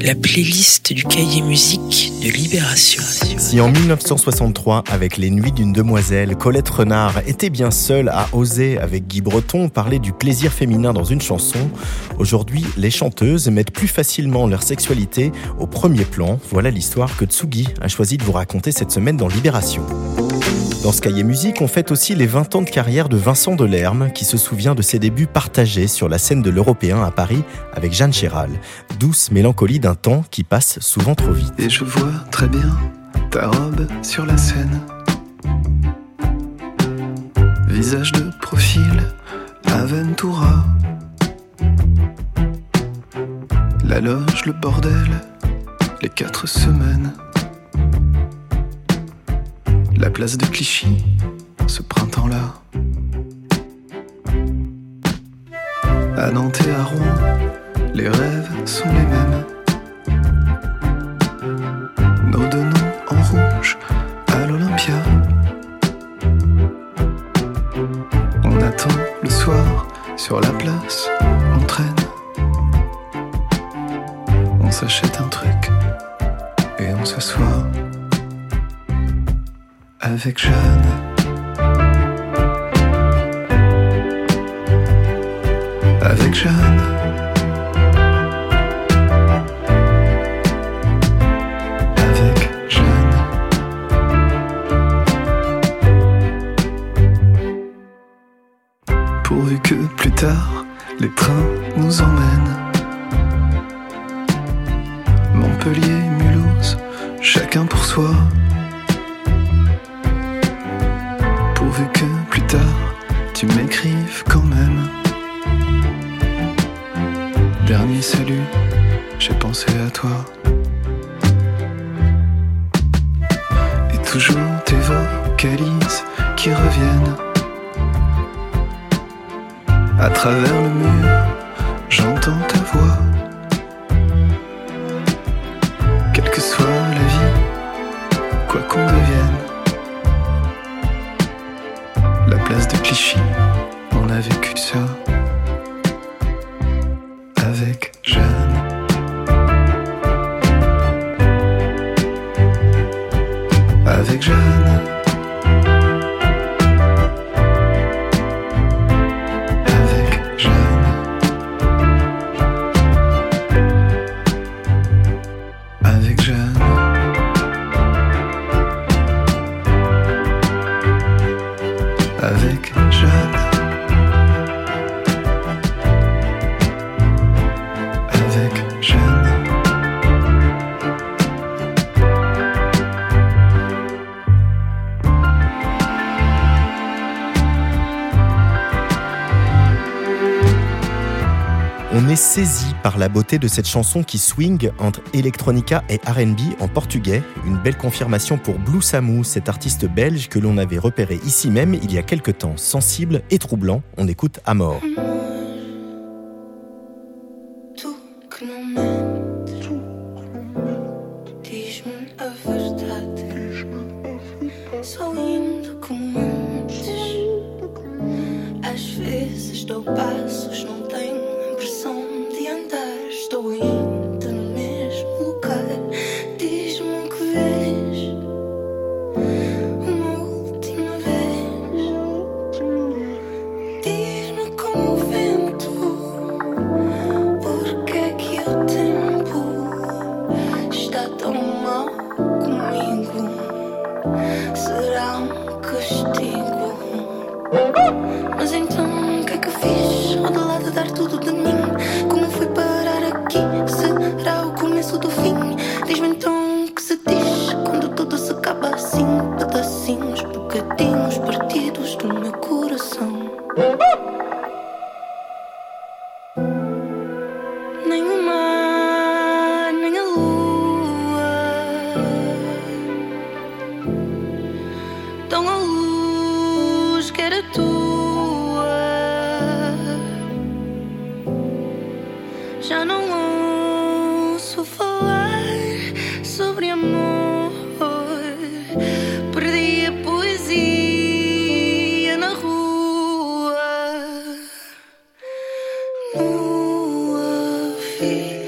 la playlist du cahier musique de Libération. Si en 1963, avec Les Nuits d'une demoiselle, Colette Renard était bien seule à oser, avec Guy Breton, parler du plaisir féminin dans une chanson, aujourd'hui, les chanteuses mettent plus facilement leur sexualité au premier plan. Voilà l'histoire que Tsugi a choisi de vous raconter cette semaine dans Libération. Dans cahier musique, on fête aussi les 20 ans de carrière de Vincent Delerme, qui se souvient de ses débuts partagés sur la scène de l'Européen à Paris avec Jeanne Chéral. Douce mélancolie d'un temps qui passe souvent trop vite. Et je vois très bien ta robe sur la scène. Visage de profil, Aventura. La loge, le bordel, les quatre semaines. La place de Clichy, ce printemps-là. À Nantes et à Rouen, les rêves sont les mêmes. Avec Jeanne. Avec Jeanne. Pourvu que plus tard, les trains nous emmènent. Salut, j'ai pensé à toi. Et toujours tes vocalises qui reviennent. À travers le mur, j'entends ta voix. Quelle que soit la vie, quoi qu'on devienne. La place de Clichy, on a vécu ça. Avec Jeanne. Avec Jeanne. Est saisi par la beauté de cette chanson qui swing entre electronica et R&B en portugais. Une belle confirmation pour Blue Samu, cet artiste belge que l'on avait repéré ici même il y a quelque temps. Sensible et troublant, on écoute à mort. Castigo? Mas então feet.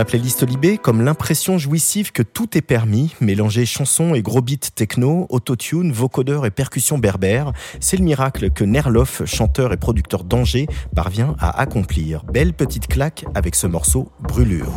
La playlist Libé, comme l'impression jouissive que tout est permis, mélanger chansons et gros beats techno, autotune, vocodeur et percussions berbères, c'est le miracle que Nerloff, chanteur et producteur d'Angers, parvient à accomplir. Belle petite claque avec ce morceau Brûlure.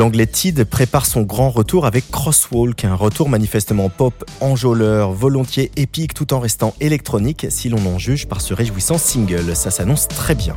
L'anglais Tid prépare son grand retour avec Crosswalk, un retour manifestement pop, enjôleur, volontiers épique tout en restant électronique si l'on en juge par ce réjouissant single. Ça s'annonce très bien.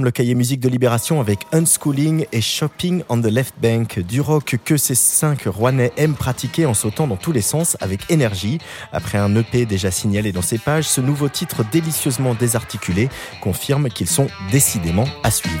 Le cahier musique de Libération avec Unschooling et Shopping on the Left Bank, du rock que ces cinq Rouennais aiment pratiquer en sautant dans tous les sens avec énergie. Après un EP déjà signalé dans ses pages, ce nouveau titre délicieusement désarticulé confirme qu'ils sont décidément à suivre.